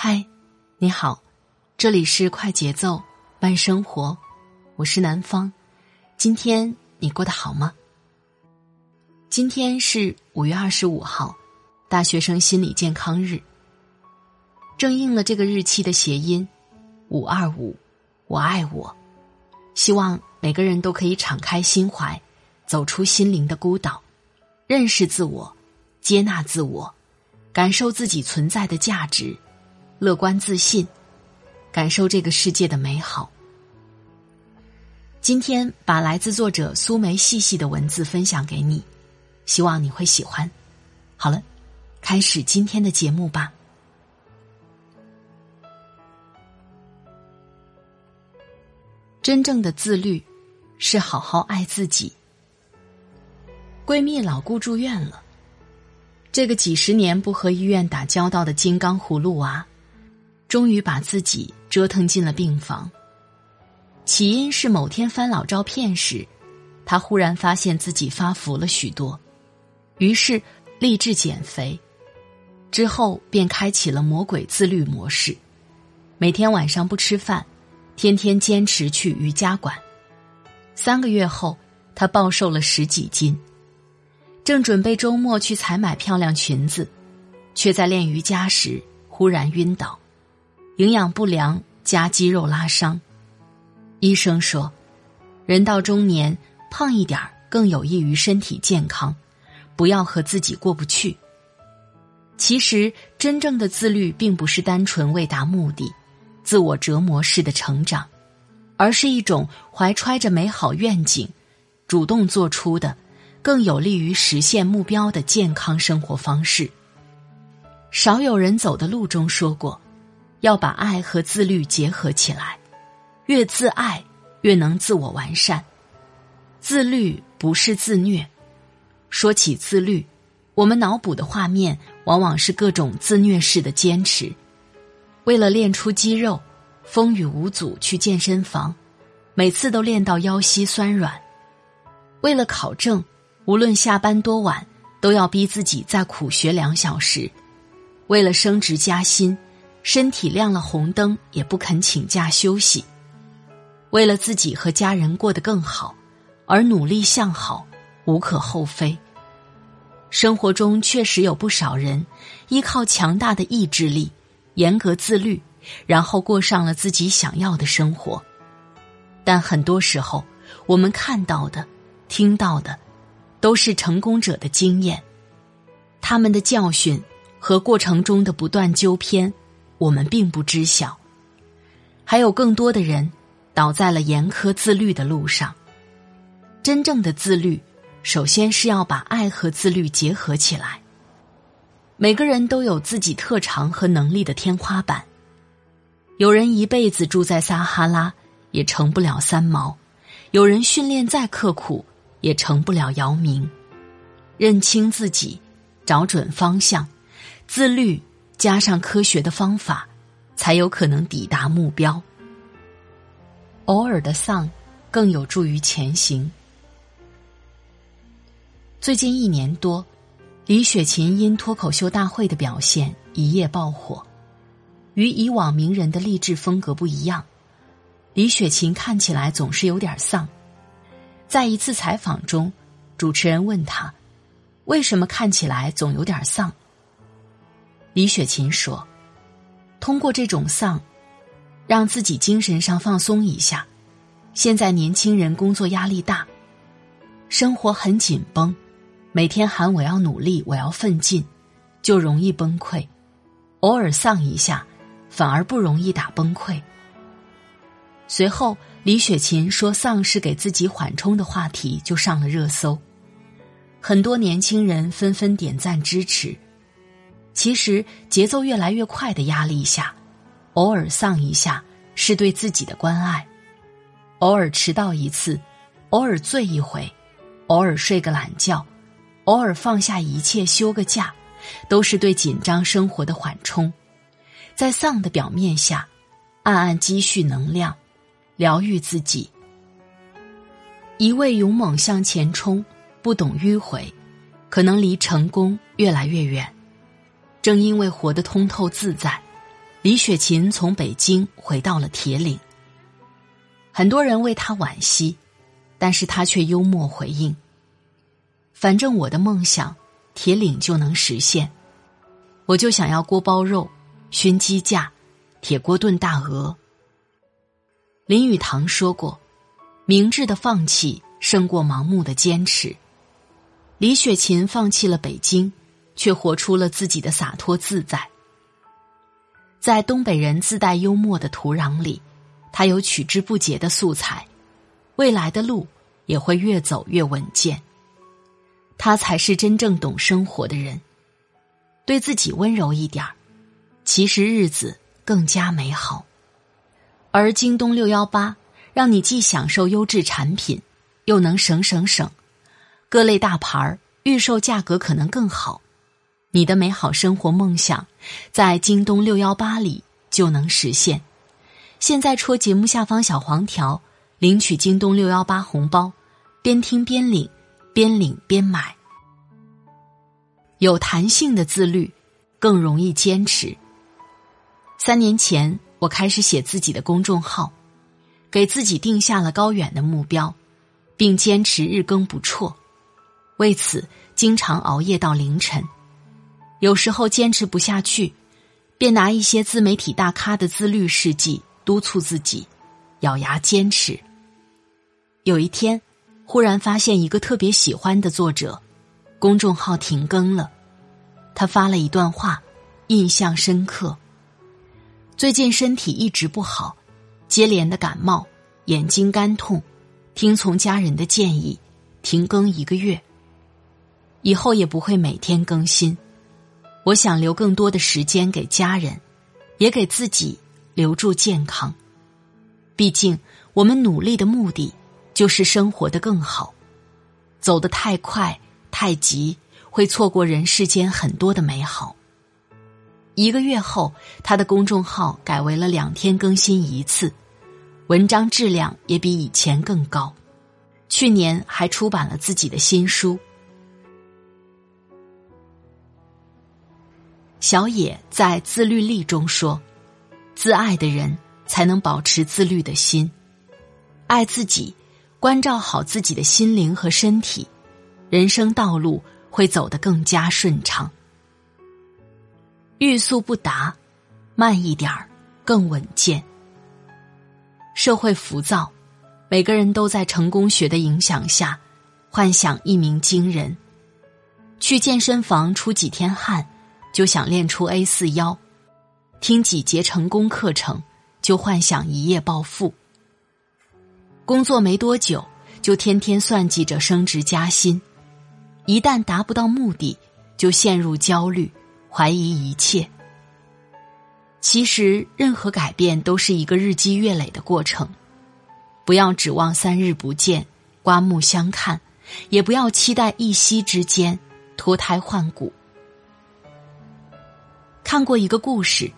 嗨，你好，这里是快节奏慢生活，我是南方。今天你过得好吗？今天是五月二十五号，大学生心理健康日。正应了这个日期的谐音“五二五”，我爱我。希望每个人都可以敞开心怀，走出心灵的孤岛，认识自我，接纳自我，感受自己存在的价值。乐观自信，感受这个世界的美好。今天把来自作者苏梅细细的文字分享给你，希望你会喜欢。好了，开始今天的节目吧。真正的自律，是好好爱自己。闺蜜老顾住院了，这个几十年不和医院打交道的金刚葫芦娃。终于把自己折腾进了病房。起因是某天翻老照片时，他忽然发现自己发福了许多，于是立志减肥。之后便开启了魔鬼自律模式，每天晚上不吃饭，天天坚持去瑜伽馆。三个月后，他暴瘦了十几斤。正准备周末去采买漂亮裙子，却在练瑜伽时忽然晕倒。营养不良加肌肉拉伤，医生说，人到中年胖一点更有益于身体健康，不要和自己过不去。其实，真正的自律并不是单纯为达目的、自我折磨式的成长，而是一种怀揣着美好愿景、主动做出的、更有利于实现目标的健康生活方式。少有人走的路中说过。要把爱和自律结合起来，越自爱越能自我完善。自律不是自虐。说起自律，我们脑补的画面往往是各种自虐式的坚持：为了练出肌肉，风雨无阻去健身房，每次都练到腰膝酸软；为了考证，无论下班多晚，都要逼自己再苦学两小时；为了升职加薪。身体亮了红灯也不肯请假休息，为了自己和家人过得更好，而努力向好，无可厚非。生活中确实有不少人依靠强大的意志力，严格自律，然后过上了自己想要的生活。但很多时候，我们看到的、听到的，都是成功者的经验，他们的教训和过程中的不断纠偏。我们并不知晓，还有更多的人倒在了严苛自律的路上。真正的自律，首先是要把爱和自律结合起来。每个人都有自己特长和能力的天花板。有人一辈子住在撒哈拉，也成不了三毛；有人训练再刻苦，也成不了姚明。认清自己，找准方向，自律。加上科学的方法，才有可能抵达目标。偶尔的丧，更有助于前行。最近一年多，李雪琴因脱口秀大会的表现一夜爆火。与以往名人的励志风格不一样，李雪琴看起来总是有点丧。在一次采访中，主持人问他：“为什么看起来总有点丧？”李雪琴说：“通过这种丧，让自己精神上放松一下。现在年轻人工作压力大，生活很紧绷，每天喊我要努力，我要奋进，就容易崩溃。偶尔丧一下，反而不容易打崩溃。”随后，李雪琴说丧是给自己缓冲的话题就上了热搜，很多年轻人纷纷点赞支持。其实节奏越来越快的压力下，偶尔丧一下是对自己的关爱，偶尔迟到一次，偶尔醉一回，偶尔睡个懒觉，偶尔放下一切休个假，都是对紧张生活的缓冲。在丧的表面下，暗暗积蓄能量。疗愈自己，一味勇猛向前冲，不懂迂回，可能离成功越来越远。正因为活得通透自在，李雪琴从北京回到了铁岭。很多人为她惋惜，但是她却幽默回应：“反正我的梦想，铁岭就能实现。我就想要锅包肉、熏鸡架、铁锅炖大鹅。”林语堂说过：“明智的放弃胜过盲目的坚持。”李雪琴放弃了北京，却活出了自己的洒脱自在。在东北人自带幽默的土壤里，他有取之不竭的素材，未来的路也会越走越稳健。他才是真正懂生活的人，对自己温柔一点儿，其实日子更加美好。而京东六幺八让你既享受优质产品，又能省省省，各类大牌儿预售价格可能更好，你的美好生活梦想在京东六幺八里就能实现。现在戳节目下方小黄条领取京东六幺八红包，边听边领，边领边买。有弹性的自律更容易坚持。三年前。我开始写自己的公众号，给自己定下了高远的目标，并坚持日更不辍。为此，经常熬夜到凌晨。有时候坚持不下去，便拿一些自媒体大咖的自律事迹督促自己，咬牙坚持。有一天，忽然发现一个特别喜欢的作者，公众号停更了。他发了一段话，印象深刻。最近身体一直不好，接连的感冒，眼睛干痛，听从家人的建议，停更一个月。以后也不会每天更新，我想留更多的时间给家人，也给自己留住健康。毕竟我们努力的目的就是生活的更好，走得太快太急，会错过人世间很多的美好。一个月后，他的公众号改为了两天更新一次，文章质量也比以前更高。去年还出版了自己的新书。小野在《自律力》中说：“自爱的人才能保持自律的心，爱自己，关照好自己的心灵和身体，人生道路会走得更加顺畅。”欲速不达，慢一点儿更稳健。社会浮躁，每个人都在成功学的影响下，幻想一鸣惊人。去健身房出几天汗，就想练出 A 四腰；听几节成功课程，就幻想一夜暴富。工作没多久，就天天算计着升职加薪；一旦达不到目的，就陷入焦虑。怀疑一切。其实，任何改变都是一个日积月累的过程。不要指望三日不见，刮目相看；也不要期待一夕之间脱胎换骨。看过一个故事，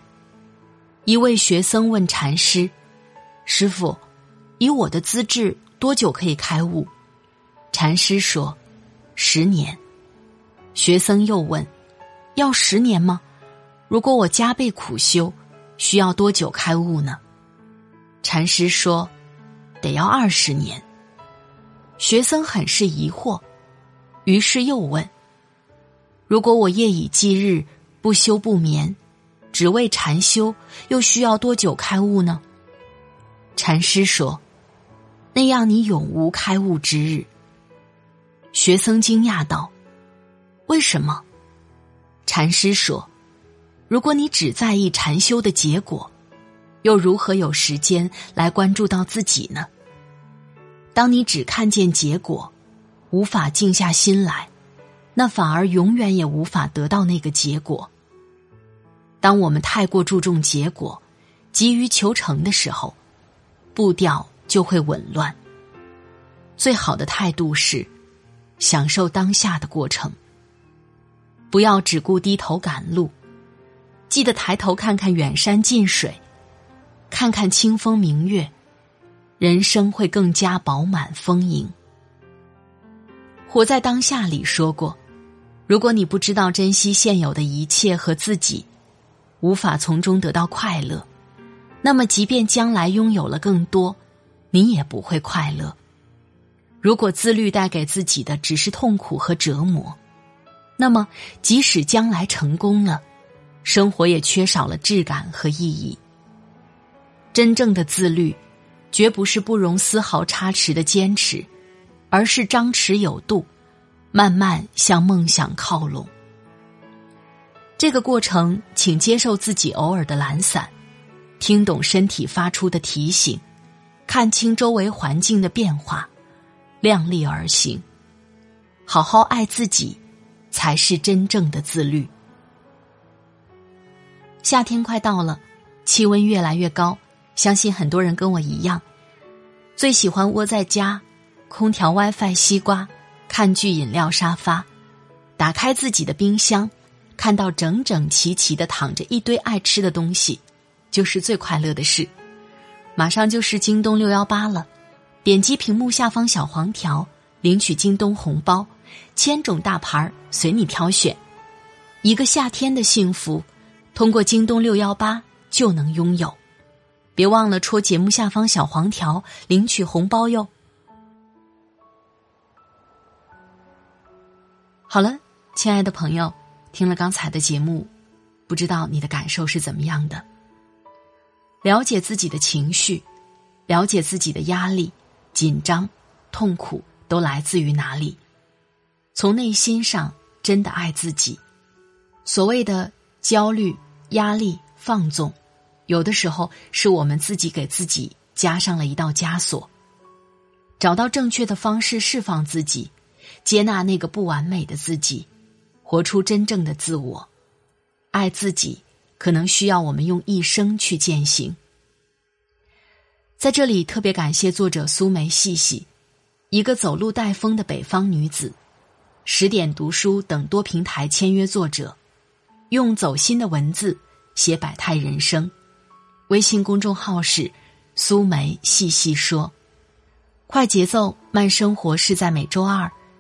一位学僧问禅师：“师傅，以我的资质，多久可以开悟？”禅师说：“十年。”学僧又问。要十年吗？如果我加倍苦修，需要多久开悟呢？禅师说：“得要二十年。”学僧很是疑惑，于是又问：“如果我夜以继日不休不眠，只为禅修，又需要多久开悟呢？”禅师说：“那样你永无开悟之日。”学僧惊讶道：“为什么？”禅师说：“如果你只在意禅修的结果，又如何有时间来关注到自己呢？当你只看见结果，无法静下心来，那反而永远也无法得到那个结果。当我们太过注重结果，急于求成的时候，步调就会紊乱。最好的态度是享受当下的过程，不要只顾低头赶路，记得抬头看看远山近水，看看清风明月，人生会更加饱满丰盈。活在当下里说过，如果你不知道珍惜现有的一切和自己，无法从中得到快乐，那么即便将来拥有了更多，你也不会快乐。如果自律带给自己的只是痛苦和折磨，那么即使将来成功了，生活也缺少了质感和意义。真正的自律，绝不是不容丝毫差池的坚持，而是张弛有度，慢慢向梦想靠拢。这个过程，请接受自己偶尔的懒散，听懂身体发出的提醒，看清周围环境的变化。量力而行，好好爱自己，才是真正的自律。夏天快到了，气温越来越高，相信很多人跟我一样，最喜欢窝在家，空调、WiFi、西瓜，看剧、饮料、沙发，打开自己的冰箱，看到整整齐齐的躺着一堆爱吃的东西，就是最快乐的事。马上就是京东六幺八了。点击屏幕下方小黄条，领取京东红包，千种大牌随你挑选。一个夏天的幸福，通过京东六幺八就能拥有。别忘了戳节目下方小黄条领取红包哟。好了，亲爱的朋友，听了刚才的节目，不知道你的感受是怎么样的？了解自己的情绪，了解自己的压力。紧张、痛苦都来自于哪里？从内心上真的爱自己。所谓的焦虑、压力、放纵，有的时候是我们自己给自己加上了一道枷锁。找到正确的方式释放自己，接纳那个不完美的自己，活出真正的自我。爱自己，可能需要我们用一生去践行。在这里特别感谢作者苏梅细细，一个走路带风的北方女子，十点读书等多平台签约作者，用走心的文字写百态人生。微信公众号是苏梅细细说，快节奏慢生活是在每周二、